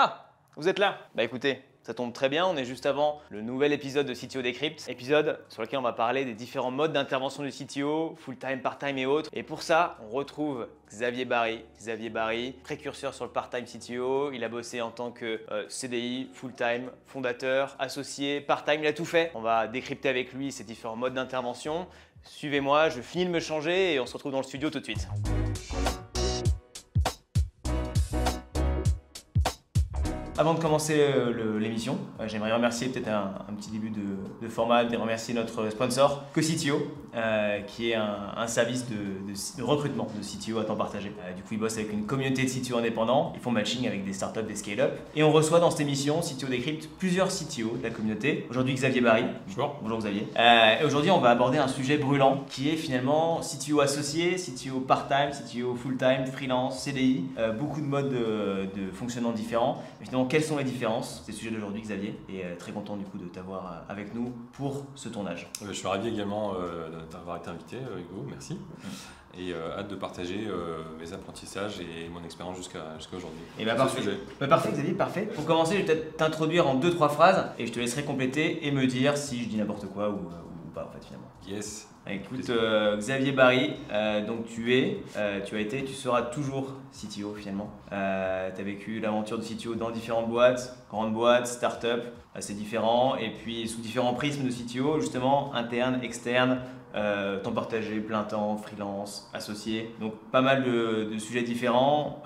Ah, vous êtes là Bah écoutez, ça tombe très bien, on est juste avant le nouvel épisode de CTO Decrypt, épisode sur lequel on va parler des différents modes d'intervention du CTO, full-time, part-time et autres. Et pour ça, on retrouve Xavier Barry. Xavier Barry, précurseur sur le part-time CTO, il a bossé en tant que euh, CDI, full-time, fondateur, associé, part-time, il a tout fait. On va décrypter avec lui ces différents modes d'intervention. Suivez-moi, je finis de me changer et on se retrouve dans le studio tout de suite. Avant de commencer euh, l'émission, euh, j'aimerais remercier peut-être un, petit début de, format, de remercier notre sponsor, CoCTO, euh, qui est un, un service de, de- de recrutement de CTO à temps partagé. Euh, du coup, ils bossent avec une communauté de CTO indépendants, ils font matching avec des startups, des scale-up. Et on reçoit dans cette émission, CTO Decrypt, plusieurs CTO de la communauté. Aujourd'hui, Xavier Barry. Bonjour. Bonjour Xavier. Euh, et aujourd'hui, on va aborder un sujet brûlant qui est finalement CTO associé, CTO part-time, CTO full-time, freelance, CDI, beaucoup de modes de, de fonctionnement différents. Mais finalement, quelles sont les différences C'est le sujet d'aujourd'hui, Xavier? Et très content du coup de t'avoir avec nous pour ce tournage. Je suis ravi également d'avoir été invité, euh, Hugo, merci. Et euh, hâte de partager euh, mes apprentissages et mon expérience jusqu'à aujourd'hui. Et bah parfait. Bah, parfait Xavier, parfait. Pour commencer, je vais peut-être t'introduire en deux trois phrases et je te laisserai compléter et me dire si je dis n'importe quoi ou, ou pas en fait finalement. Yes. Écoute, euh, Xavier Barry, donc tu es, tu as été, tu seras toujours CTO finalement. tu as vécu l'aventure de CTO dans différentes boîtes, grandes boîtes, start-up, assez différents, et puis sous différents prismes de CTO, justement, interne, externe, euh, temps partagé, plein temps, freelance, associé. Donc pas mal de, sujets différents.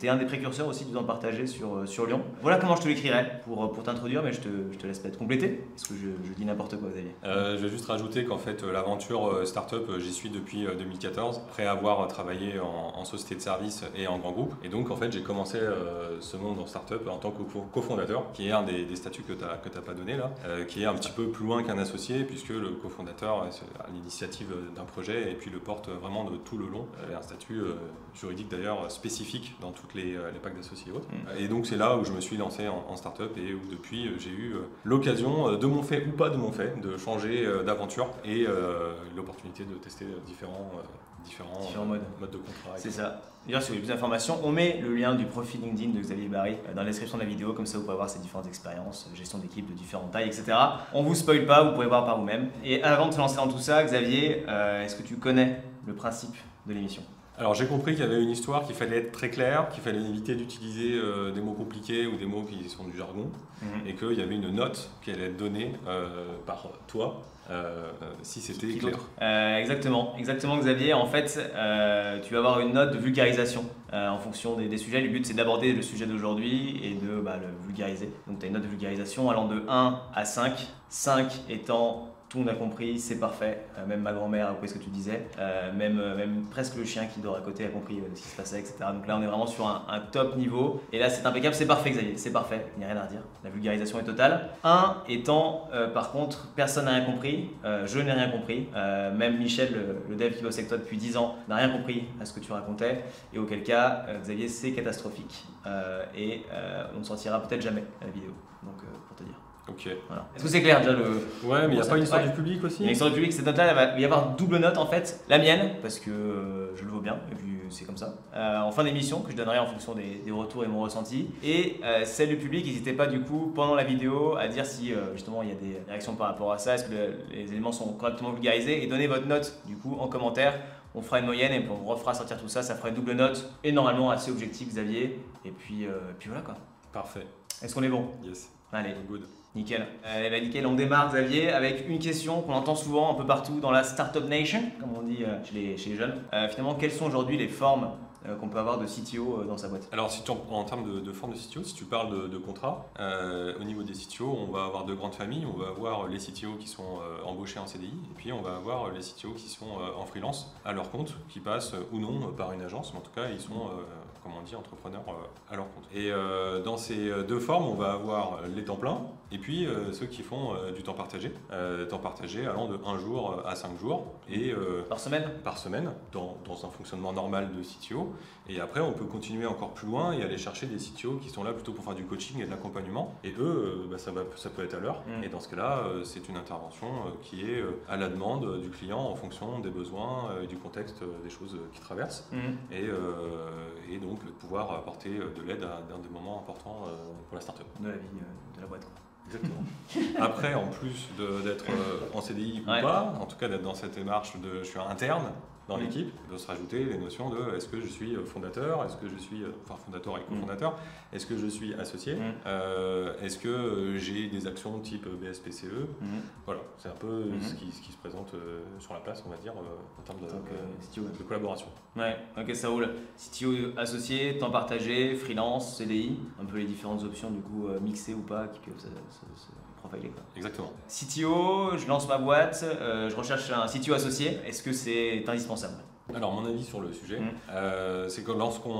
tu es un des précurseurs aussi du temps partagé sur, euh, Lyon. Voilà comment je te l'écrirais pour, pour t'introduire, mais je te, je te laisse peut-être compléter, parce que je, dis n'importe quoi, Xavier. Euh, je vais juste rajouter qu'en fait euh, l'aventure euh, startup euh, j'y suis depuis euh, 2014 après avoir euh, travaillé en, société de service et en grand groupe et donc en fait j'ai commencé euh, ce monde en startup en tant que co- cofondateur qui est un des, statuts que tu n'as pas donné là euh, qui est un petit peu plus loin qu'un associé puisque le cofondateur euh, d'un projet et puis le porte vraiment de tout le long Euh, un statut euh, juridique d'ailleurs spécifique dans toutes les, euh, les packs d'associés et autres Mm. et donc c'est là où je me suis lancé en, en startup et où depuis euh, j'ai eu l'occasion de mon fait ou pas de mon fait de changer d'aventure et l'opportunité de tester différents, différents, Différents euh, modes. de contrat. C'est ça. D'ailleurs, si vous voulez plus d'informations, on met le lien du profil LinkedIn de Xavier Barry euh, dans la description de la vidéo, comme ça vous pourrez voir ses différentes expériences, euh, gestion d'équipe de différentes tailles, etc. On vous spoil pas, vous pourrez voir par vous-même. Et avant de se lancer dans tout ça, Xavier, euh, est-ce que tu connais le principe de l'émission? Alors j'ai compris qu'il y avait une histoire, qu'il fallait être très clair, qu'il fallait éviter d'utiliser euh, des mots compliqués ou des mots qui sont du jargon et qu'il y avait une note qui allait être donnée euh, par toi euh, si c'était clair. exactement, exactement Xavier. En fait, tu vas avoir une note de vulgarisation en fonction des, des sujets. Le but c'est d'aborder le sujet d'aujourd'hui et de bah, le vulgariser. Donc tu as une note de vulgarisation allant de 1 à 5. 5 étant tout le monde a compris, c'est parfait. Euh, même ma grand-mère a compris ce que tu disais. Euh, même, euh, même presque le chien qui dort à côté a compris ce qui se passait, etc. Donc là on est vraiment sur un, un top niveau. Et là c'est impeccable, c'est parfait Xavier, c'est parfait. Il n'y a rien à redire. La vulgarisation est totale. 1 étant par contre personne n'a rien compris. Je n'ai rien compris. Même Michel, le, dev qui bosse avec toi depuis 10 ans, n'a rien compris à ce que tu racontais. Et auquel cas, Xavier, c'est catastrophique. Et on ne sortira peut-être jamais la vidéo. Donc pour te dire. Ok. Voilà. Est-ce que c'est clair déjà le, Ouais, mais il n'y a pas une histoire ouais. du public aussi il y a l'histoire du public, cette note-là, il va y avoir double note en fait. La mienne, parce que euh, je le vaux bien, et puis c'est comme ça. Euh, en fin d'émission, que je donnerai en fonction des, des retours et mon ressenti. Et euh, celle du public, n'hésitez pas du coup, pendant la vidéo, à dire si euh, justement il y a des réactions par rapport à ça, est-ce que le- les éléments sont correctement vulgarisés, et donnez votre note du coup en commentaire. On fera une moyenne et puis on refera sortir tout ça, ça fera une double note, et normalement assez objectif, Xavier. Et puis, euh, et puis voilà quoi. Parfait. Est-ce qu'on est bon? Yes. Allez. Good. Nickel. Euh, bah, nickel, on démarre Xavier avec une question qu'on entend souvent un peu partout dans la Startup Nation, comme on dit euh, chez, les, jeunes. Euh, finalement, quelles sont aujourd'hui les formes qu'on peut avoir de CTO dans sa boîte? Alors, si tu, en, en termes de, de forme de CTO, si tu parles de, de contrat, au niveau des CTO, on va avoir deux grandes familles. On va avoir les CTO qui sont embauchés en CDI, et puis on va avoir les CTO qui sont en freelance, à leur compte, qui passent ou non par une agence, mais en tout cas, ils sont, comme on dit, entrepreneurs euh, à leur compte. Et euh, dans ces deux formes, on va avoir les temps pleins, et puis euh, ceux qui font euh, du temps partagé, euh, temps partagé allant de 1 jour à 5 jours, et euh, Par semaine par semaine dans, dans un fonctionnement normal de CTO. Et après, on peut continuer encore plus loin et aller chercher des CTO qui sont là plutôt pour faire du coaching et de l'accompagnement. Et eux, euh, bah, ça, va, ça peut être à l'heure. Mm. Et dans ce cas-là, euh, c'est une intervention euh, qui est euh, à la demande du client en fonction des besoins euh, et du contexte euh, des choses euh, qu'il traverse. Mhm. Et, euh, et donc, donc pouvoir apporter de l'aide à, des moments importants pour la startup. De la vie de la boîte. Exactement. Après, en plus d'être en CDI ou pas, en tout cas d'être dans cette démarche de je suis interne, dans mm. l'équipe, de se rajouter les notions de est-ce que je suis fondateur, est-ce que je suis, euh, enfin fondateur et mm. cofondateur, est-ce que je suis associé, mm. euh, est-ce que euh, j'ai des actions type BSPCE, voilà, c'est un peu ce, qui, ce, qui, se présente sur la place, on va dire, en termes de, de, collaboration. Ouais, ok, ça roule. CTO associé, temps partagé, freelance, CDI, un peu les différentes options du coup mixées ou pas qui peuvent se, Exactement. CTO, je lance ma boîte, euh, je recherche un CTO associé. Est-ce que c'est indispensable? Alors mon avis sur le sujet, mm. euh, c'est que lorsqu'on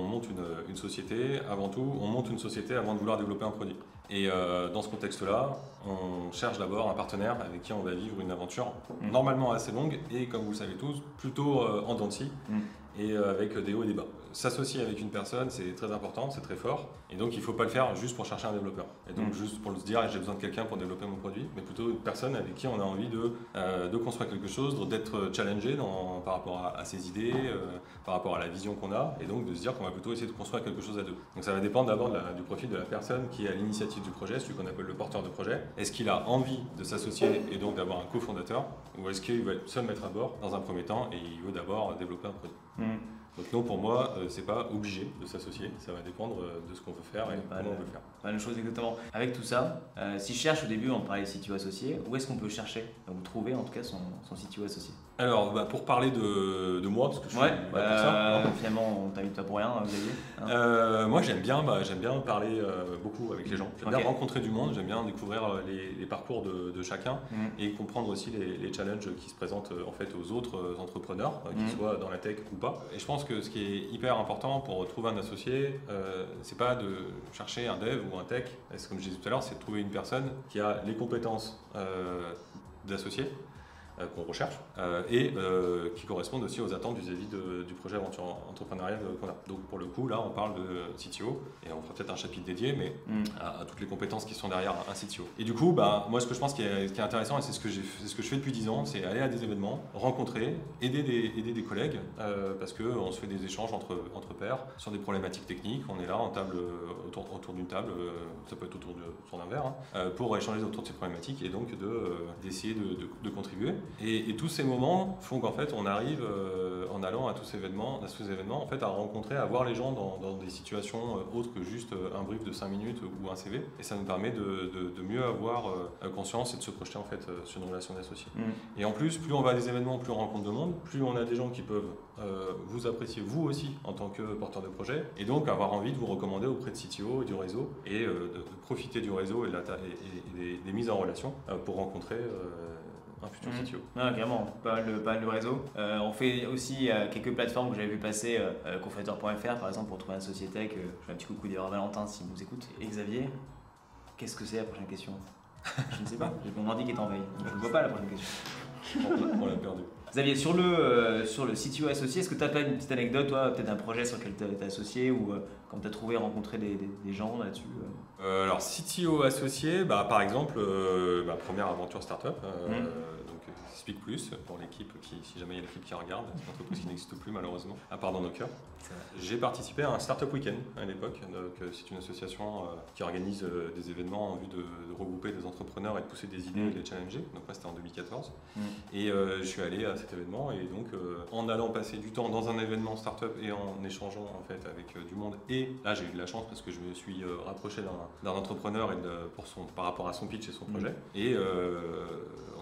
monte une, société, avant tout, on monte une société avant de vouloir développer un produit. Et euh, dans ce contexte-là, on cherche d'abord un partenaire avec qui on va vivre une aventure mm. normalement assez longue et comme vous le savez tous, plutôt en dents mm. et avec des hauts et des bas s'associer avec une personne, c'est très important, c'est très fort. Et donc, il ne faut pas le faire juste pour chercher un développeur. Et donc, mm. juste pour se dire, j'ai besoin de quelqu'un pour développer mon produit, mais plutôt une personne avec qui on a envie de, euh, de construire quelque chose, d'être challengé dans, par rapport à, ses idées, euh, par rapport à la vision qu'on a, et donc de se dire qu'on va plutôt essayer de construire quelque chose à deux. Donc, ça va dépendre d'abord du profil de la personne qui est à l'initiative du projet, celui qu'on appelle le porteur de projet. Est-ce qu'il a envie de s'associer et donc d'avoir un cofondateur, ou est-ce qu'il va se mettre à bord dans un premier temps et il veut d'abord développer un produit? Mm. Donc non, pour moi, euh, c'est pas obligé de s'associer. Ça va dépendre euh, de ce qu'on veut faire et comment on veut le faire. Pas la chose exactement. Avec tout ça, euh, si je cherche au début, on parlait de CTO associé, où est-ce qu'on peut chercher ou trouver en tout cas son, son CTO associé? Alors, bah, pour parler de, de, moi, parce que je suis ouais, bah, finalement, on eu toi pour rien, Xavier. Hein moi, j'aime bien, bah, j'aime bien parler beaucoup avec les gens. J'aime bien rencontrer du monde. J'aime bien découvrir les, les parcours de, de chacun mm. et comprendre aussi les, les, challenges qui se présentent en fait aux autres entrepreneurs, qu'ils mm. soient dans la tech ou pas. Et je pense que ce qui est hyper important pour trouver un associé, euh, c'est pas de chercher un dev ou un tech, comme je disais tout à l'heure, c'est de trouver une personne qui a les compétences euh, d'associé, qu'on recherche euh, et euh, qui correspondent aussi aux attentes vis-à-vis du projet aventure entrepreneurial qu'on a. Donc pour le coup, là, on parle de CTO et on fera peut-être un chapitre dédié, mais mm. à, toutes les compétences qui sont derrière un CTO. Et du coup, bah, moi, ce que je pense qui est, qui est intéressant, et c'est ce, que ce que je fais depuis 10 ans, c'est aller à des événements, rencontrer, aider des, aider des collègues, parce qu'on se fait des échanges entre, entre pairs sur des problématiques techniques. On est là en table, autour, autour d'une table, ça peut être autour d'un verre, hein, pour échanger autour de ces problématiques et donc d'essayer de, de, de contribuer. Et, tous ces moments font qu'en fait, on arrive, euh, en allant à tous ces événements, à tous ces événements en fait, à rencontrer, à voir les gens dans, des situations euh, autres que juste euh, un brief de 5 minutes ou un CV. Et ça nous permet de, mieux avoir conscience et de se projeter en fait sur une relation d'associé. Mm. Et en plus, plus on va à des événements, plus on rencontre de monde, plus on a des gens qui peuvent vous apprécier vous aussi en tant que porteur de projet, et donc avoir envie de vous recommander auprès de CTO et du réseau, et de, profiter du réseau et, des, mises en relation pour rencontrer un futur mmh. CTO. Non, clairement, pas le, pas le réseau. Euh, on fait aussi euh, quelques plateformes que j'avais vu passer, euh, confréteur.fr par exemple, pour trouver un société. Que, je fais un petit coucou d'ailleurs Valentin s'il nous écoute. Et Xavier, qu'est-ce que c'est la prochaine question? Je ne sais pas, j'ai mon ordi qui est en veille, je ne vois pas la prochaine question. on l'a perdu. Xavier, sur le, euh, sur le CTO associé, est-ce que tu as pas une petite anecdote, toi, peut-être un projet sur lequel tu es associé ou quand tu as trouvé, rencontré des, des, gens là-dessus Alors, CTO associé, bah, par exemple, ma première aventure startup. Mmh. Speak Plus pour l'équipe qui, si jamais il y a l'équipe qui regarde, une entreprise qui n'existe plus malheureusement, à part dans nos cœurs. J'ai participé à un Startup Weekend à l'époque. Euh, c'est une association euh, qui organise euh, des événements en vue de, regrouper des entrepreneurs et de pousser des idées et de les challenger. Donc moi c'était en 2014. Mm. Et je suis allé à cet événement et donc en allant passer du temps dans un événement startup et en échangeant en fait avec du monde. Et là j'ai eu de la chance parce que je me suis rapproché d'un entrepreneur et pour son, par rapport à son pitch et son mm. projet. Et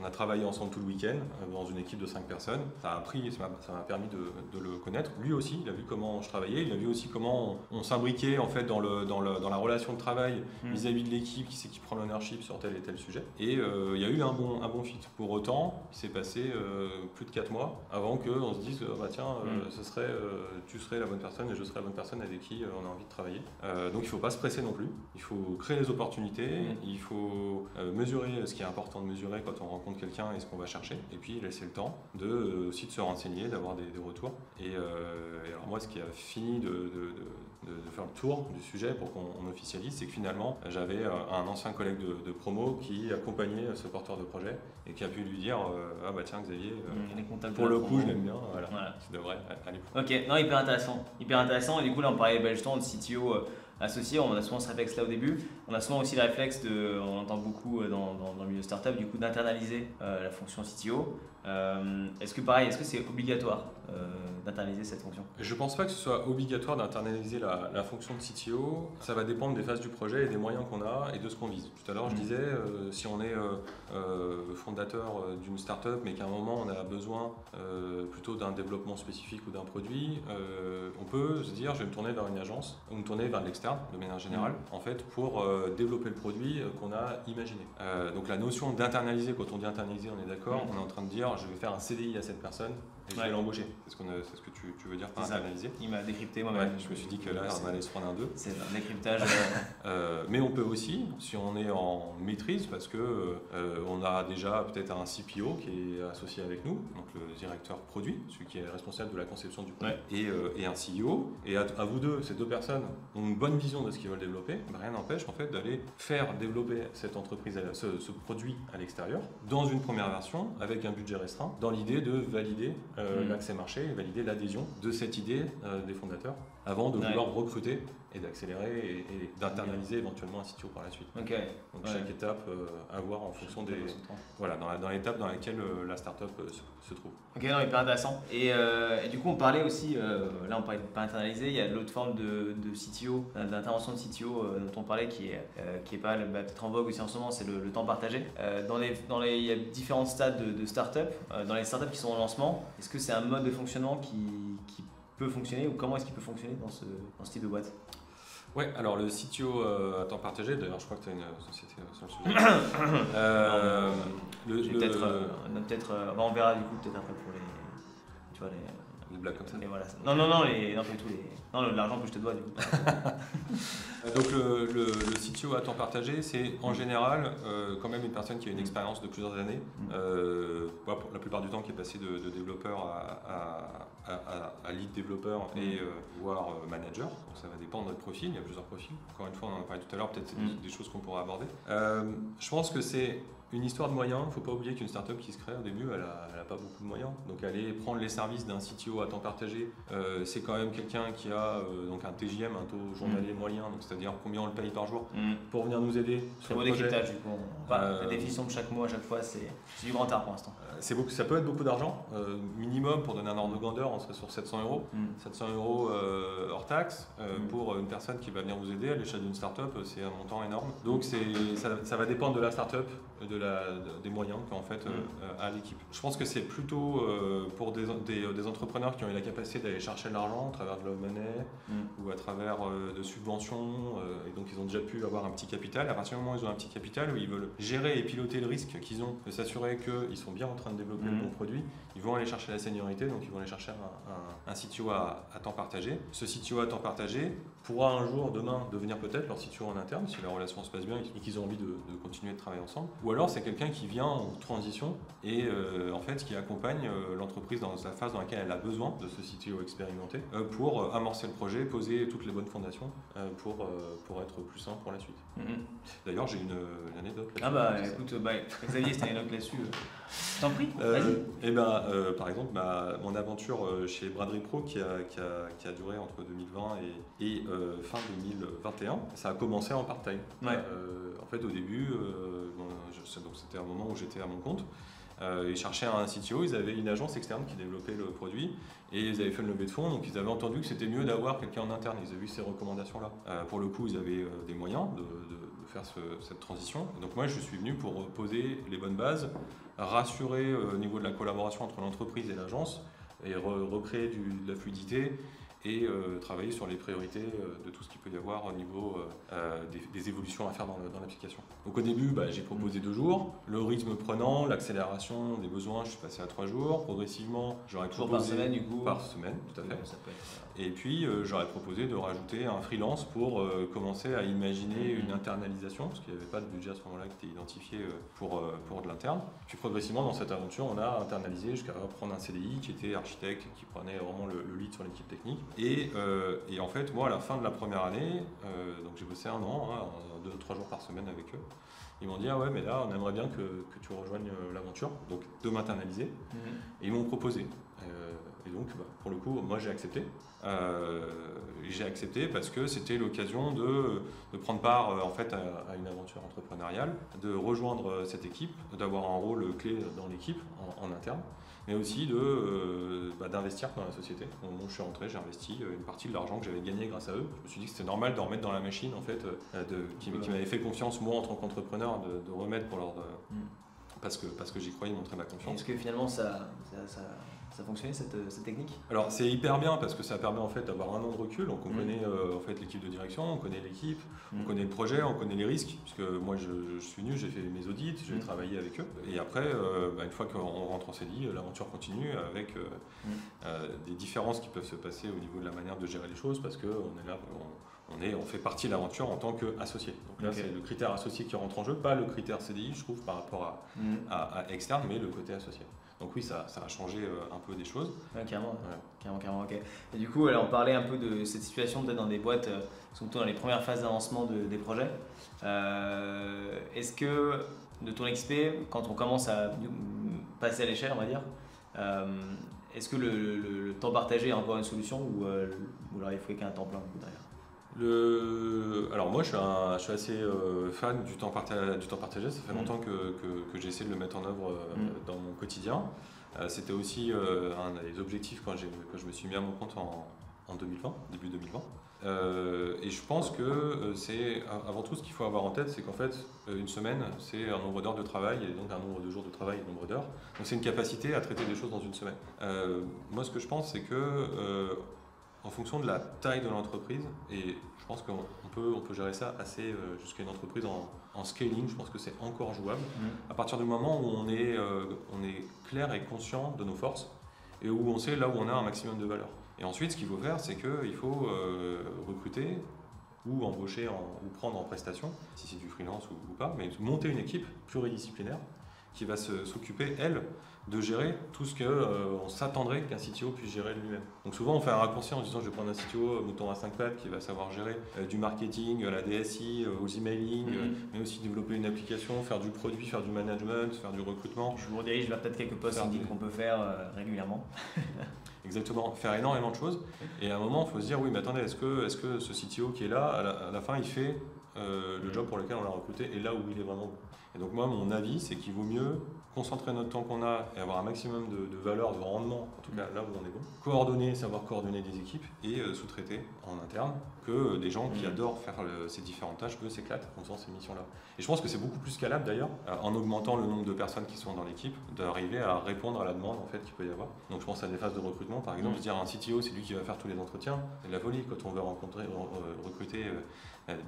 on a travaillé ensemble tout le week-end dans une équipe de 5 personnes. Ça a appris, ça m'a permis de, de le connaître. Lui aussi, il a vu comment je travaillais. Il a vu aussi comment on, s'imbriquait en fait dans, le, dans, le, dans, la relation de travail hmm. vis-à-vis de l'équipe, qui c'est qui prend l'ownership sur tel et tel sujet. Et euh, il y a eu un bon, un bon fit. Pour autant, il s'est passé euh, plus de 4 mois avant qu'on se dise bah, tiens, euh, hmm. ce serait, tu serais la bonne personne et je serais la bonne personne avec qui on a envie de travailler. donc il ne faut pas se presser non plus. Il faut créer les opportunités. Hmm. Il faut mesurer ce qui est important de mesurer quand on rencontre quelqu'un et ce qu'on va chercher. Et puis laisser le temps de, aussi de se renseigner, d'avoir des, retours. Et, et alors moi, ce qui a fini de, faire le tour du sujet pour qu'on officialise, c'est que finalement, j'avais un ancien collègue de, promo qui accompagnait ce porteur de projet et qui a pu lui dire Ah bah tiens, Xavier, mmh, pour le coup, je l'aime bien, voilà, voilà. tu devrais aller. Ok, non, hyper intéressant. Hyper intéressant, et du coup, là, on parlait justement de CTO associé, on a souvent ce réflexe-là au début. On a souvent aussi le réflexe de, on entend beaucoup dans, dans, le milieu startup, du coup, d'internaliser la fonction CTO. est-ce que pareil, est-ce que c'est obligatoire d'internaliser cette fonction? Je ne pense pas que ce soit obligatoire d'internaliser la, fonction de CTO. Ça va dépendre des phases du projet et des moyens qu'on a et de ce qu'on vise. Tout à l'heure, je mmh. disais, euh, si on est euh, euh, fondateur d'une startup, mais qu'à un moment on a besoin plutôt d'un développement spécifique ou d'un produit, on peut se dire, je vais me tourner vers une agence ou me tourner vers l'externe de manière générale, mmh. en fait, pour développer le produit qu'on a imaginé. donc la notion d'internaliser, quand on dit internaliser, on est d'accord, mmh. on est en train de dire, je vais faire un CDI à cette personne et je vais l'embaucher. C'est ce, ce, que tu, tu veux dire par internaliser Il m'a décrypté moi je me suis dit que là, on allait se prendre un 2. C'est un décryptage. Euh, mais on peut aussi, si on est en maîtrise, parce que euh, on a déjà peut-être un CPO qui est associé avec nous, donc le directeur produit, celui qui est responsable de la conception du produit, et, euh, et, un CEO. Et à, vous deux, ces deux personnes ont une bonne vision de ce qu'ils veulent développer. rien n'empêche en fait d'aller faire développer cette entreprise, ce, ce produit à l'extérieur, dans une première version, avec un budget restreint, dans l'idée de valider hmm. l'accès marché et valider l'adhésion de cette idée des fondateurs avant de vouloir recruter et d'accélérer et, d'internaliser éventuellement un CTO par la suite. Donc chaque étape euh, à voir en fonction des voilà dans, l'étape dans laquelle euh, la startup euh, se, trouve. Ok, non, hyper intéressant. Et, et, du coup, on parlait aussi, là on parlait de pas internaliser, il y a l'autre forme de, de CTO, d'intervention de CTO dont on parlait qui est qui est pas bah, peut-être en vogue aussi en ce moment, c'est le, temps partagé. dans les dans les il y a différents stades de, de startup. dans les startups qui sont en lancement, est-ce que c'est un mode de fonctionnement qui, qui peut fonctionner ou comment est-ce qu'il peut fonctionner dans ce, dans ce type de boîte? Ouais, alors le CTO euh, à temps partagé, d'ailleurs je crois que tu as une société euh, sur le sujet. euh, le, peut-être, euh, peut-être on verra du coup peut-être après pour les, tu vois, les, comme ça. voilà. Non, non, non, les, non, tous les, non, l'argent que je te dois du coup. Donc le, le, le, CTO à temps partagé, c'est en général quand même une personne qui a une expérience de plusieurs années, mm. pour la plupart du temps qui est passé de, de développeur à à, lead développeur et euh, voire euh, manager. Donc ça va dépendre de notre profil, il y a plusieurs profils. Encore une fois, on en a parlé tout à l'heure, peut-être c'est des, mm. choses qu'on pourra aborder. Euh, je pense que c'est une histoire de moyens. Il ne faut pas oublier qu'une startup qui se crée au début, elle n'a pas beaucoup de moyens. Donc aller prendre les services d'un CTO à temps partagé, c'est quand même quelqu'un qui a donc un TJM, un taux journalier mm. moyen, c'est-à-dire combien on le paye par jour, mm. pour venir nous aider. Sur le décryptage du coup. la définition de chaque mois à chaque fois, c'est du grand art pour l'instant beaucoup, ça peut être beaucoup d'argent. Euh, minimum, pour donner un ordre de grandeur, on serait sur 700 euros. 700 mm. euros euh, hors taxe. Euh. Pour une personne qui va venir vous aider à l'échelle d'une start-up, c'est un montant énorme. Donc ça, ça, va dépendre de la start-up, de la, des moyens qu'en fait mm. a l'équipe. Je pense que c'est plutôt pour des, des, entrepreneurs qui ont eu la capacité d'aller chercher de l'argent à travers de la monnaie ou à travers de subventions. et donc ils ont déjà pu avoir un petit capital. À partir du moment où ils ont un petit capital, où ils veulent gérer et piloter le risque qu'ils ont, de s'assurer qu'ils sont bien en train de développer le bon mhm. produit, ils vont aller chercher la seniorité, donc ils vont aller chercher un, un, CTO à, temps partagé. Ce CTO à temps partagé pourra un jour, demain, devenir peut-être leur CTO en interne, si la relation se passe bien et qu'ils ont envie de, continuer de travailler ensemble. Ou alors c'est quelqu'un qui vient en transition et euh, en fait qui accompagne euh, l'entreprise dans sa phase dans laquelle elle a besoin de ce CTO expérimenté euh, pour amorcer le projet, poser toutes les bonnes fondations pour, pour être plus simple pour la suite. Mhm. D'ailleurs, j'ai une, anecdote. Ah bah écoute, bah, Xavier, c'était une anecdote là-dessus. T'en prie. Euh, et eh ben, euh, par exemple, ma, mon aventure euh, chez Braderie Pro qui a, qui, a, qui a, duré entre 2020 et, et fin 2021, ça a commencé en part-time. en fait, au début, c'était un moment où j'étais à mon compte. ils cherchaient un CTO, ils avaient une agence externe qui développait le produit et ils avaient fait une levée de fonds, donc ils avaient entendu que c'était mieux d'avoir quelqu'un en interne. Ils avaient vu ces recommandations-là. pour le coup, ils avaient des moyens de, faire cette transition. Donc moi, je suis venu pour poser les bonnes bases rassurer euh, au niveau de la collaboration entre l'entreprise et l'agence et recréer de la fluidité et euh, travailler sur les priorités euh, de tout ce qu'il peut y avoir au niveau des, évolutions à faire dans l'application. Donc au début, bah, j'ai proposé deux jours. Le rythme prenant, l'accélération des besoins, je suis passé à trois jours. Progressivement, j'aurais proposé... par semaine du coup Par semaine, tout à fait. Et puis j'aurais proposé de rajouter un freelance pour commencer à imaginer une internalisation, parce qu'il n'y avait pas de budget à ce moment-là qui était identifié pour, pour de l'interne. Puis progressivement dans cette aventure, on a internalisé jusqu'à prendre un CDI qui était architecte, qui prenait vraiment le, lead sur l'équipe technique. Et, et, en fait, moi, à la fin de la première année, donc j'ai bossé un an, hein, deux, trois jours par semaine avec eux. Ils m'ont dit ah ouais mais là on aimerait bien que, que tu rejoignes euh, l'aventure, donc de m'internaliser. Mhm. Et ils m'ont proposé. Euh, et donc bah, pour le coup moi j'ai accepté. Euh, j'ai accepté parce que c'était l'occasion de, de, prendre part en fait à, une aventure entrepreneuriale, de rejoindre cette équipe, d'avoir un rôle clé dans l'équipe en, interne mais aussi de, euh, bah, d'investir dans la société. Au moment où je suis rentré, j'ai investi euh, une partie de l'argent que j'avais gagné grâce à eux. Je me suis dit que c'était normal de remettre dans la machine, en fait, euh, de, qui, m'avait fait confiance, moi, en tant qu'entrepreneur, de, remettre pour leur. Mm. Parce que, parce que j'y croyais, montrer ma confiance. Est-ce que finalement ça, ça ça fonctionnait cette, cette technique? Alors c'est hyper bien parce que ça permet en fait d'avoir un an de recul. Donc on mm. connaît euh, en fait l'équipe de direction, on connaît l'équipe, on mm. connaît le projet, on connaît les risques. Puisque moi je, suis venu, j'ai fait mes audits, j'ai mm. travaillé avec eux. Et après, euh, bah, une fois qu'on rentre en CDI, l'aventure continue avec euh, des différences qui peuvent se passer au niveau de la manière de gérer les choses parce qu'on est là. On, est, on fait partie de l'aventure en tant qu'associé. Donc là, c'est le critère associé qui rentre en jeu, pas le critère CDI, je trouve, par rapport à, à externe, mais le côté associé. Donc oui, ça, a changé euh, un peu des choses. carrément, carrément, carrément, ok. Et du coup, alors, on parlait un peu de cette situation peut-être dans des boîtes, euh, surtout dans les premières phases d'avancement des projets. Euh, est-ce que, de ton XP, quand on commence à passer à l'échelle, on va dire, est-ce que le, temps partagé est encore une solution ou, ou alors il faut qu'il y ait un temps plein derrière? Le... Alors moi je suis, je suis assez euh, fan du temps, partagé, du temps partagé, ça fait mm. longtemps que, que, j'essaie de le mettre en œuvre euh, mm. dans mon quotidien. Euh, c'était aussi un des objectifs quand, quand, je me suis mis à mon compte en, en 2020, début 2020. et je pense que c'est avant tout ce qu'il faut avoir en tête, c'est qu'en fait une semaine c'est un nombre d'heures de travail et donc un nombre de jours de travail et un nombre d'heures. Donc c'est une capacité à traiter des choses dans une semaine. moi ce que je pense c'est que en fonction de la taille de l'entreprise, et je pense qu'on peut, on peut gérer ça assez euh, jusqu'à une entreprise en, scaling, je pense que c'est encore jouable. Mm. À partir du moment où on est, euh, on est clair et conscient de nos forces, et où on sait là où on a un maximum de valeur. Et ensuite, ce qu'il faut faire, c'est qu'il faut euh, recruter ou embaucher ou prendre en prestation, si c'est du freelance ou, ou, pas, mais monter une équipe pluridisciplinaire qui va s'occuper, elle, de gérer tout ce qu'on euh, s'attendrait qu'un CTO puisse gérer lui-même. Donc souvent on fait un raccourci en disant je vais prendre un CTO euh, mouton à 5 pattes qui va savoir gérer euh, du marketing, la DSI, aux emailing, mhm. mais aussi développer une application, faire du produit, faire du management, faire du recrutement. Je vous redirige vers peut-être quelques postes qu'on peut faire régulièrement. Exactement, faire énormément de choses. Et à un moment, il faut se dire, oui, mais attendez, est-ce que, est que ce CTO qui est là, à la, fin, il fait le job pour lequel on l'a recruté et là où il est vraiment bon Et donc moi, mon avis, c'est qu'il vaut mieux concentrer notre temps qu'on a et avoir un maximum de, valeur, de rendement, en tout cas là où on est bon. Coordonner, savoir coordonner des équipes et euh, sous-traiter en interne que des gens qui mm. adorent faire ces différentes tâches, eux s'éclatent en faisant ces missions-là. Et je pense que c'est beaucoup plus scalable d'ailleurs, euh, en augmentant le nombre de personnes qui sont dans l'équipe, d'arriver à répondre à la demande en fait qu'il peut y avoir. Donc je pense à des phases de recrutement, par exemple, mm. se dire un CTO, c'est lui qui va faire tous les entretiens, c'est de la folie quand on veut rencontrer, euh, recruter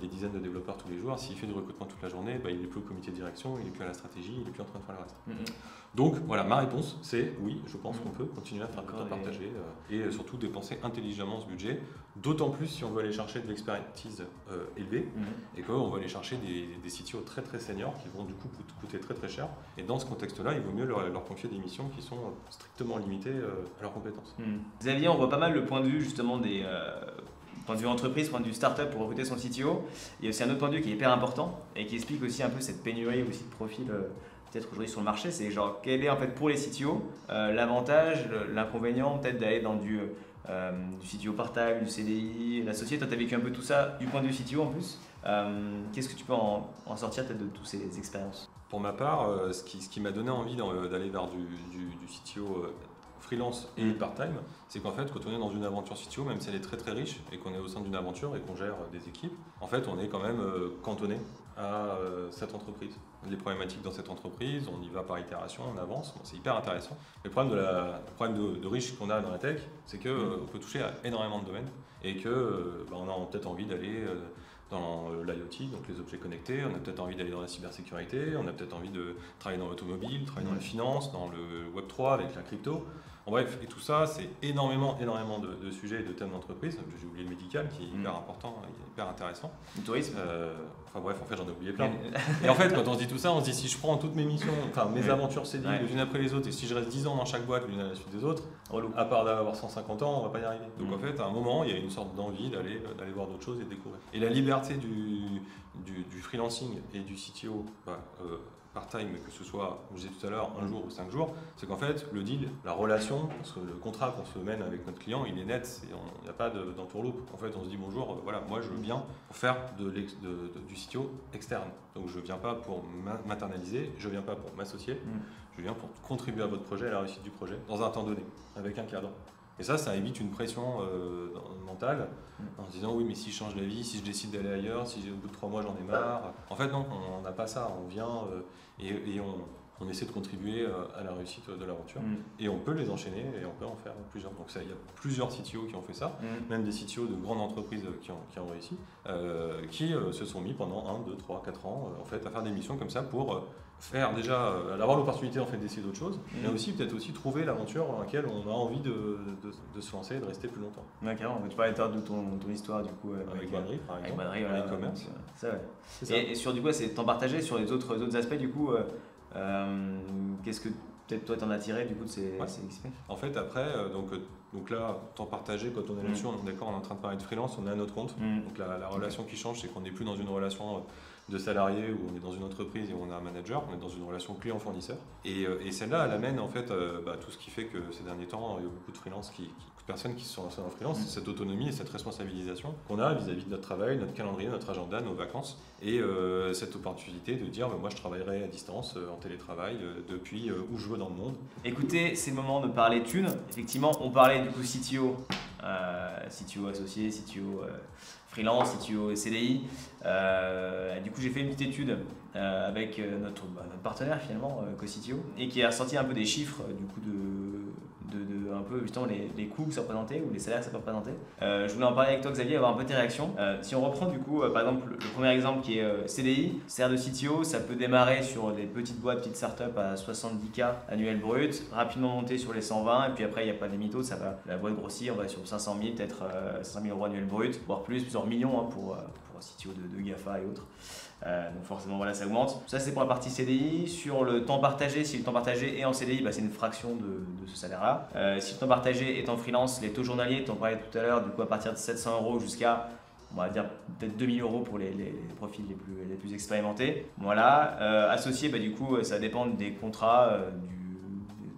des dizaines de développeurs tous les jours. S'il fait du recrutement toute la journée, bah, il n'est plus au comité de direction, il n'est plus à la stratégie, il n'est plus en train de faire le reste. Mm-hmm. Donc voilà, ma réponse, c'est oui, je pense qu'on peut continuer à faire un temps partagé euh, et surtout dépenser intelligemment ce budget, d'autant plus si on veut aller chercher de l'expertise euh, élevée mm-hmm. et qu'on veut aller chercher des, des CTO très très seniors qui vont du coup coûter très très cher. Et dans ce contexte-là, il vaut mieux leur, confier des missions qui sont strictement limitées euh, à leurs compétences. Mm. Xavier, on voit pas mal le point de vue justement des point de vue entreprise, point de vue startup pour recruter son CTO. Il y a aussi un autre point de vue qui est hyper important et qui explique aussi un peu cette pénurie aussi de profil euh, peut-être aujourd'hui sur le marché. C'est genre quel est en fait pour les CTO euh, l'avantage, l'inconvénient peut-être d'aller dans du, euh, du CTO part-time, du CDI, l'associé. Toi, tu as vécu un peu tout ça du point de vue CTO en plus. Qu'est-ce que tu peux en, sortir peut-être de toutes ces expériences? Pour ma part, ce qui, m'a donné envie d'aller vers du, du, du CTO freelance et part-time, c'est qu'en fait, quand on est dans une aventure CTO, même si elle est très très riche et qu'on est au sein d'une aventure et qu'on gère des équipes, en fait, on est quand même euh, cantonné à euh, cette entreprise. Les problématiques dans cette entreprise, on y va par itération, on avance, c'est hyper intéressant. Le problème de, la, riche qu'on a dans la tech, c'est qu'on euh, peut toucher à énormément de domaines et que bah, on a peut-être envie d'aller dans l'IoT, donc les objets connectés, on a peut-être envie d'aller dans la cybersécurité, on a peut-être envie de travailler dans l'automobile, travailler dans la finance, dans le Web3 avec la crypto. En bref, et tout ça, c'est énormément, énormément de, sujets et de thèmes d'entreprise. J'ai oublié le médical qui est hyper mm. important, hyper intéressant. Le tourisme euh, Enfin bref, en fait, j'en ai oublié plein. et en fait, quand on se dit tout ça, on se dit si je prends toutes mes missions, enfin mes aventures c'est ouais. les unes après les autres, et si je reste 10 ans dans chaque boîte, l'une à la suite des autres, à part d'avoir 150 ans, on va pas y arriver. Donc mm. en fait, à un moment, il y a une sorte d'envie d'aller d'aller voir d'autres choses et découvrir. Et la liberté du, du, freelancing et du CTO, bah, euh, part-time, que ce soit, comme je disais tout à l'heure, un jour ou cinq jours, c'est qu'en fait, le deal, la relation, le contrat qu'on se mène avec notre client, il est net, il n'y a pas d'entourloupe. En fait, on se dit bonjour, euh, voilà, moi je viens pour faire de, du CTO externe. Donc je ne viens pas pour maternaliser, je ne viens pas pour m'associer, mm. je viens pour contribuer à votre projet, à la réussite du projet, dans un temps donné, avec un cadre. Et ça, ça évite une pression euh, mentale mm. en se disant oui, mais si je change la vie, si je décide d'aller ailleurs, si au bout de trois mois j'en ai marre. En fait, non, on n'a pas ça. On vient euh, et, on, essaie de contribuer euh, à la réussite de l'aventure. Mm. Et on peut les enchaîner et on peut en faire plusieurs. Donc il y a plusieurs CTO qui ont fait ça, mm. même des CTO de grandes entreprises qui ont, qui ont réussi, qui se sont mis pendant 1, 2, 3, 4 ans en fait, à faire des missions comme ça pour faire déjà, euh, avoir l'opportunité en fait d'essayer d'autres choses, mais mm. aussi peut-être aussi trouver l'aventure dans laquelle on a envie de, de, se lancer et de rester plus longtemps. Ouais, carrément. Tu parlais de ton, ton histoire du coup avec Bannery par exemple, avec Bannery, commerce Ça, ouais. Et, sur du coup, c'est temps partagé sur les autres, autres aspects du coup. Euh, euh, qu'est-ce que peut-être toi t'en as tiré du coup de ces, XP En fait, après, donc donc là, temps partagé, quand on est là-dessus, mm. on est d'accord, on est en train de parler de freelance, on est à notre compte. Mm. Donc la, la, relation qui change, c'est qu'on n'est plus dans une relation de salariés où on est dans une entreprise et où on a un manager, on est dans une relation client-fournisseur. Et, euh, et celle-là, elle amène en fait euh, bah, tout ce qui fait que ces derniers temps, il y a beaucoup de freelance qui, de personnes qui se sont lancées en freelance, mm. cette autonomie et cette responsabilisation qu'on a vis-à-vis de notre travail, notre calendrier, notre agenda, nos vacances, et euh, cette opportunité de dire bah, moi je travaillerai à distance, en télétravail, depuis où je veux dans le monde. Écoutez, c'est le moment de parler thunes. Effectivement, on parlait du coup CTO, CTO associé, CTO freelance, CTO CDI. Euh, du coup, j'ai fait une petite étude euh, avec euh, notre, bah, notre, partenaire finalement, CoCTO, et qui a ressorti un peu des chiffres du coup de de, un peu justement les, les, coûts que ça représentait ou les salaires que ça peut représenter. Euh, je voulais en parler avec toi Xavier, avoir un peu tes réactions. Euh, si on reprend du coup euh, par exemple le, premier exemple qui est CDI, salaire de CTO, ça peut démarrer sur des petites boîtes, petites startups à 70K annuel brut, rapidement monter sur les 120 et puis après il n'y a pas de mythos, ça va, la boîte grossir, on va sur 500 000, peut-être 500 000 euros annuel brut, voire plus, plusieurs millions hein, pour, pour CTO de, de GAFA et autres. Euh, donc forcément, voilà, ça augmente. Ça, c'est pour la partie CDI. Sur le temps partagé, si le temps partagé est en CDI, bah, c'est une fraction de, ce salaire-là. Euh, si le temps partagé est en freelance, les taux journaliers, tu en parlais tout à l'heure, du coup, à partir de 700 euros jusqu'à on va dire peut-être 2000 euros pour les, profils les plus, expérimentés. Voilà. Euh, associé, bah, du coup, ça dépend des contrats,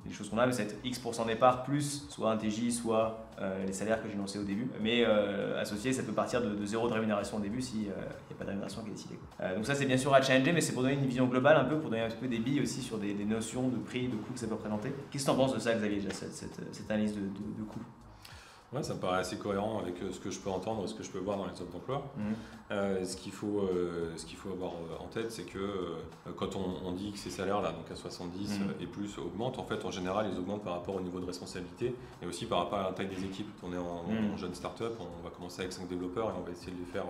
des choses qu'on a, mais c'est X% départ plus soit un TJ, soit les salaires que j'ai lancés au début. Mais euh, associé, ça peut partir de, zéro de rémunération au début s'il n'y a pas de rémunération qui est décidée. Euh, donc ça, c'est bien sûr à challenger, mais c'est pour donner une vision globale un peu, pour donner un peu des billes aussi sur des, notions de prix, de coûts que ça peut représenter. Qu'est-ce que tu en penses de ça, Xavier, cette, cette, analyse de, de, de coûts? Ouais, ça me paraît assez cohérent avec euh, ce que je peux entendre et ce que je peux voir dans les offres d'emploi. Mhm. Euh, ce qu'il faut, euh, ce qu'il faut avoir en tête, c'est que quand on, dit que ces salaires-là, donc à 70 mhm. et plus, augmentent, en fait, en général, ils augmentent par rapport au niveau de responsabilité et aussi par rapport à la taille des équipes. On est en, mhm. jeune start-up, on va commencer avec 5 développeurs et on va essayer de les faire,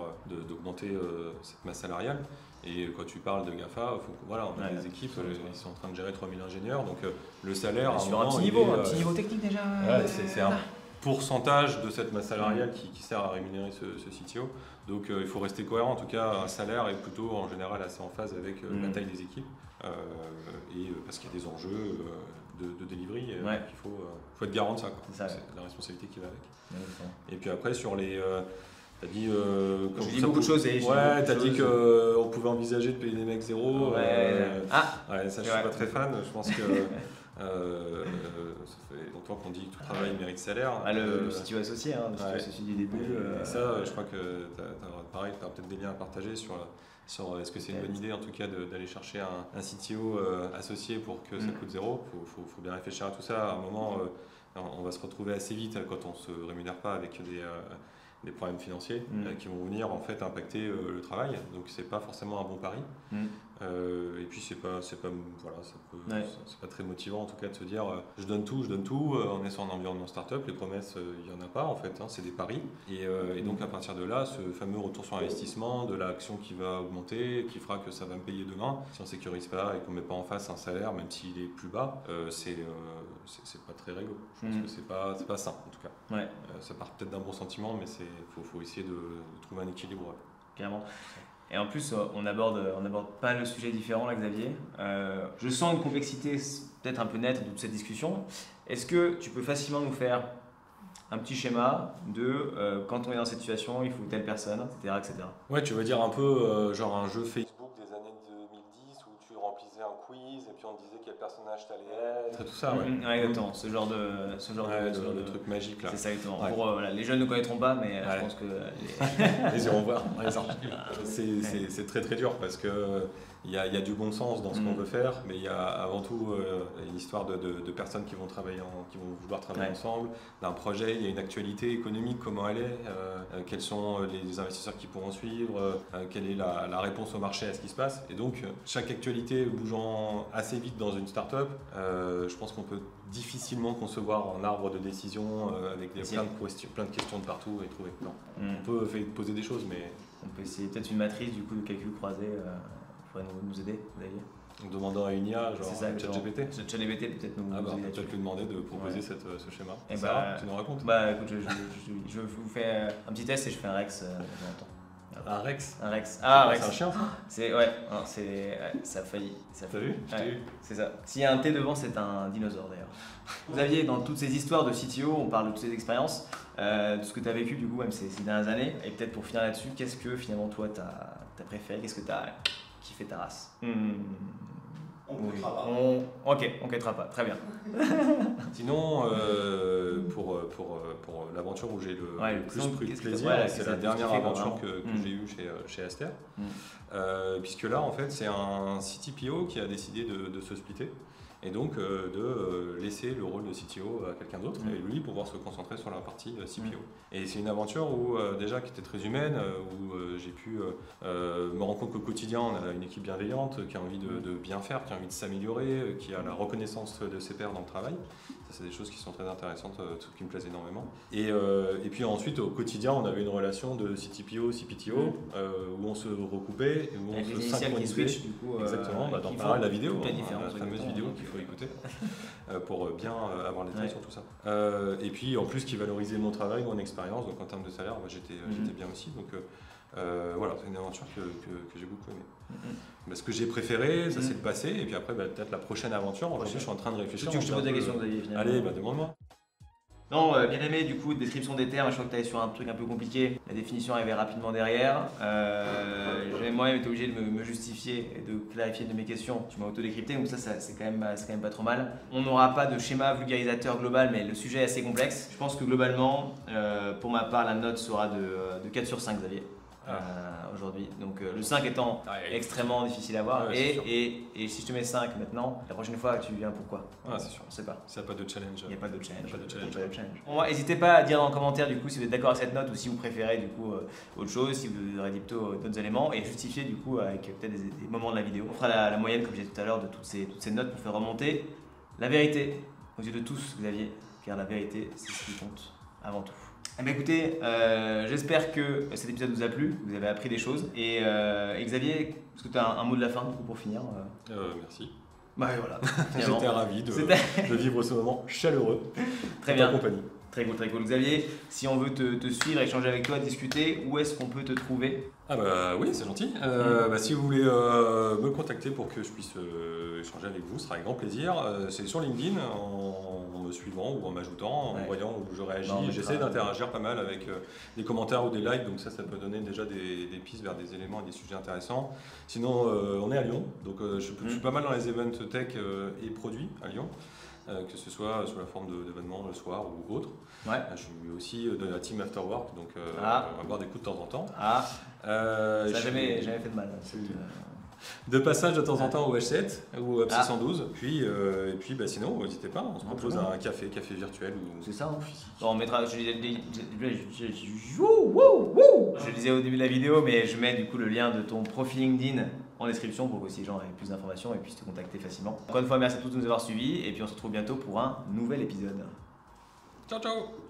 d'augmenter cette masse salariale. Et quand tu parles de GAFA, faut, voilà, on a des équipes, ils sont en train de gérer 3000 ingénieurs, donc le salaire. Sur un, petit niveau, un petit niveau technique déjà. c'est un, pourcentage de cette masse salariale qui, sert à rémunérer ce, CTO. Donc euh, il faut rester cohérent. En tout cas, un salaire est plutôt en général assez en phase avec euh, la mm. taille des équipes. Euh, et parce qu'il y a des enjeux de, de delivery, il faut, faut, être garant de ça. C'est la responsabilité qui va avec. Et puis après, sur les. T'as dit, euh, dit beaucoup de choses. Et ouais, t'as dit qu'on pouvait envisager de payer des mecs zéro. Ouais. ah. ouais, ça, je suis pas très fan. Je pense que Euh, ça fait longtemps qu'on dit que tout travail mérite salaire. Ah, le, le CTO associé, hein, le associé du début. Euh, ça, je crois que tu as, pareil, as peut-être des liens à partager sur, sur est-ce que c'est une bonne idée en tout cas d'aller chercher un, un CTO euh, associé pour que ça mm. coûte zéro. Il faut, faut, faut, bien réfléchir à tout ça. À un moment, on va se retrouver assez vite quand on ne se rémunère pas avec des des problèmes financiers mm. qui vont venir en fait impacter le travail. Donc c'est pas forcément un bon pari. Mm. Euh, et puis c'est pas c'est pas voilà c'est pas très motivant en tout cas de se dire euh, je donne tout je donne tout euh, on est sur un environnement startup les promesses il y en a pas en fait hein, c'est des paris et, et, donc à partir de là ce fameux retour sur investissement de l'action qui va augmenter qui fera que ça va me payer demain si on sécurise pas et qu'on met pas en face un salaire même s'il est plus bas c'est c'est pas très réglo. Je pense Mm. que c'est pas, c'est pas sain en tout cas. Ouais. Euh, ça part peut-être d'un bon sentiment, mais c'est faut, faut essayer de, de trouver un équilibre. Clairement. Et en plus, euh, on aborde, on aborde pas le sujet différent là, Xavier. Euh, je sens une complexité peut-être un peu nette de toute cette discussion. Est-ce que tu peux facilement nous faire un petit schéma de euh, quand on est dans cette situation, il faut telle personne, etc. etc. Ouais, tu veux dire un peu euh, genre un jeu Facebook des années 2010 où tu remplissais un quiz et puis on te disait quel personnage t'allais être et tout ça, ouais. Ouais, exactement. Ce genre de, ce genre Ouais, de, le de- truc magique là. C'est ça exactement. Ouais. Pour, euh, voilà, les jeunes ne connaîtront pas, mais euh, Ouais. je pense que les- Les iront voir, c'est très très dur parce que il y a, il y a du bon sens dans ce qu'on Mm. veut faire, mais il y a avant tout euh, une histoire de, de- de personnes qui vont travailler, en- qui vont vouloir travailler Ouais. ensemble, d'un projet. Il y a une actualité économique, comment elle est, euh, euh, quels sont les investisseurs qui pourront suivre, euh, quelle est la, la réponse au marché à ce qui se passe. Et donc euh, chaque actualité bougeant assez vite dans une start-up, euh, je pense qu'on peut difficilement concevoir un arbre de décision euh, avec des, plein, de questions, plein de questions de partout et trouver. Non. Mhm. On peut poser des choses, mais on peut essayer peut-être une matrice du coup de calcul croisé. Pourrait nous, nous aider, vous allez dire. En demandant à une IA, genre. ChatGPT. ChatGPT peut-être nous, Ah bah, peut-être lui demander de proposer Ouais. cette, euh, ce schéma. Eh Ça bah, tu nous racontes Bah écoute, je, je, je- je vous fais euh, un petit test et je fais un Rex euh, dans. Un Rex Un Rex. Ah, C'est Rex. un chien, C'est ouais, c'est ouais, ça a failli. Ça T'as vu Ouais. C'est ça. S'il y a un T devant, c'est un dinosaure d'ailleurs. Vous aviez dans toutes ces histoires de CTO, on parle de toutes ces expériences, euh, de ce que tu as vécu du coup même ces, ces dernières années. Et peut-être pour finir là-dessus, qu'est-ce que finalement toi t'as as préféré Qu'est-ce que t'as kiffé ta race Hmm. On Oui. quittera pas. On- Ok, on quittera pas. Très bien. Sinon, euh, pour, euh, pour, euh, pour l'aventure où j'ai le, Ouais, le plus pris que- plaisir, ouais, c'est la dernière aventure que, que Mm. j'ai eue chez, chez Aster. Mm. Euh, puisque là, en fait, c'est un CTPO qui a décidé de, de se splitter et donc euh, de euh, laisser le rôle de CTO à quelqu'un d'autre Mm. et lui pouvoir se concentrer sur la partie euh, CPO. Et c'est une aventure où déjà qui était très humaine, où j'ai pu me rendre compte qu'au quotidien on a une équipe bienveillante, qui a envie de, de bien faire, qui a envie de s'améliorer, qui a la reconnaissance de ses pairs dans le travail. C'est des choses qui sont très intéressantes, euh, qui me plaisent énormément. Et, euh, et puis ensuite au quotidien on avait une relation de CTPO, CPTO, euh, où on se recoupait, où on Avec se synchronisait. switch du coup. Exactement, bah, dans la vidéo, hein, la fameuse vidéo qu'il faut écouter pour bien avoir les détails Ouais. sur tout ça. Et puis en plus qui valorisait mon travail, mon expérience, donc en termes de salaire, bah, j'étais bien aussi. Donc euh, voilà, c'est une aventure que, que- que j'ai beaucoup aimé. Mhm. Bah, ce que j'ai préféré, ça c'est le passé, et puis après bah, peut-être la prochaine aventure. Aujourd'hui, je suis en train de Tu réfléchir. veux que je te pose la question, finalement Allez, bah, demande-moi. Non, euh, bien aimé, du coup, description des termes, je crois que tu allais sur un truc un peu compliqué. La définition arrivait rapidement derrière. Euh, moi-même été obligé de me, me justifier et de clarifier de mes questions. Tu m'as auto-décrypté, donc ça, ça, c'est quand, même- c'est quand même pas trop mal. On n'aura pas de schéma vulgarisateur global, mais le sujet est assez complexe. Je pense que globalement, euh, pour ma part, la note sera de, de 4 sur 5, Xavier. Ah. euh, aujourd'hui. Donc euh, le 5 étant Ouais, extrêmement difficile à voir. Ouais, et, et, et si je te mets 5 maintenant, la prochaine fois, tu viens pourquoi? Ah, c'est sûr. On sait pas. Ça n'a pas de challenge. Il n'y a pas de challenge. Il y a pas de challenge. Il y a pas de challenge. Bon, N'hésitez pas à dire le commentaire du coup si vous êtes d'accord avec cette note ou si vous préférez du coup euh, autre chose, si vous aurez dit plutôt d'autres éléments et justifier du coup avec peut-être des, des moments de la vidéo. On fera la, la moyenne comme j'ai dit tout à l'heure de toutes ces, toutes ces notes pour faire remonter la vérité aux yeux de tous, Xavier, car la vérité c'est ce qui compte avant tout. Eh bien, écoutez, euh, j'espère que cet épisode vous a plu, que vous avez appris des choses. Et, euh, et Xavier, est-ce que tu as un, un mot de la fin du coup pour finir euh? Merci. Bah voilà. J'étais ravi de, vivre ce moment chaleureux Très en bien. compagnie. Très cool, très cool. Xavier, si on veut te, te suivre, échanger avec toi, discuter, où est-ce qu'on peut te trouver? Ah bah oui, c'est gentil. Euh, bah, si vous voulez euh, me contacter pour que je puisse euh, échanger avec vous, ce sera avec grand plaisir. C'est sur LinkedIn, en me suivant ou en m'ajoutant, Ouais. en voyant où je réagis. J'essaie d'interagir pas mal avec euh, des commentaires ou des likes, donc ça, ça peut donner déjà des, des pistes vers des éléments et des sujets intéressants. Sinon, euh, on est à Lyon, donc euh, je, je suis Mm. pas mal dans les events tech euh, et produits à Lyon. euh, que ce soit sous la forme d'événements le soir ou autre. Ouais. Euh, Je suis aussi euh, de la team After Work, donc euh, Ah. on va boire des coups de temps en temps. Ah, Euh, ça n'a jamais, jamais fait de mal. De passage de temps en temps au H7 ou au Ah. 612. Puis, euh, et puis bah, sinon, n'hésitez pas, on se propose un café, café virtuel ou C'est ça, hein Bon, on mettra. Je, disais- je- je- je- disais au début de la vidéo, mais je mets du coup le lien de ton profil LinkedIn en description pour que si les gens aient plus d'informations et puissent te contacter facilement. Encore une fois, merci à tous de nous avoir suivis et puis on se retrouve bientôt pour un nouvel épisode. Ciao ciao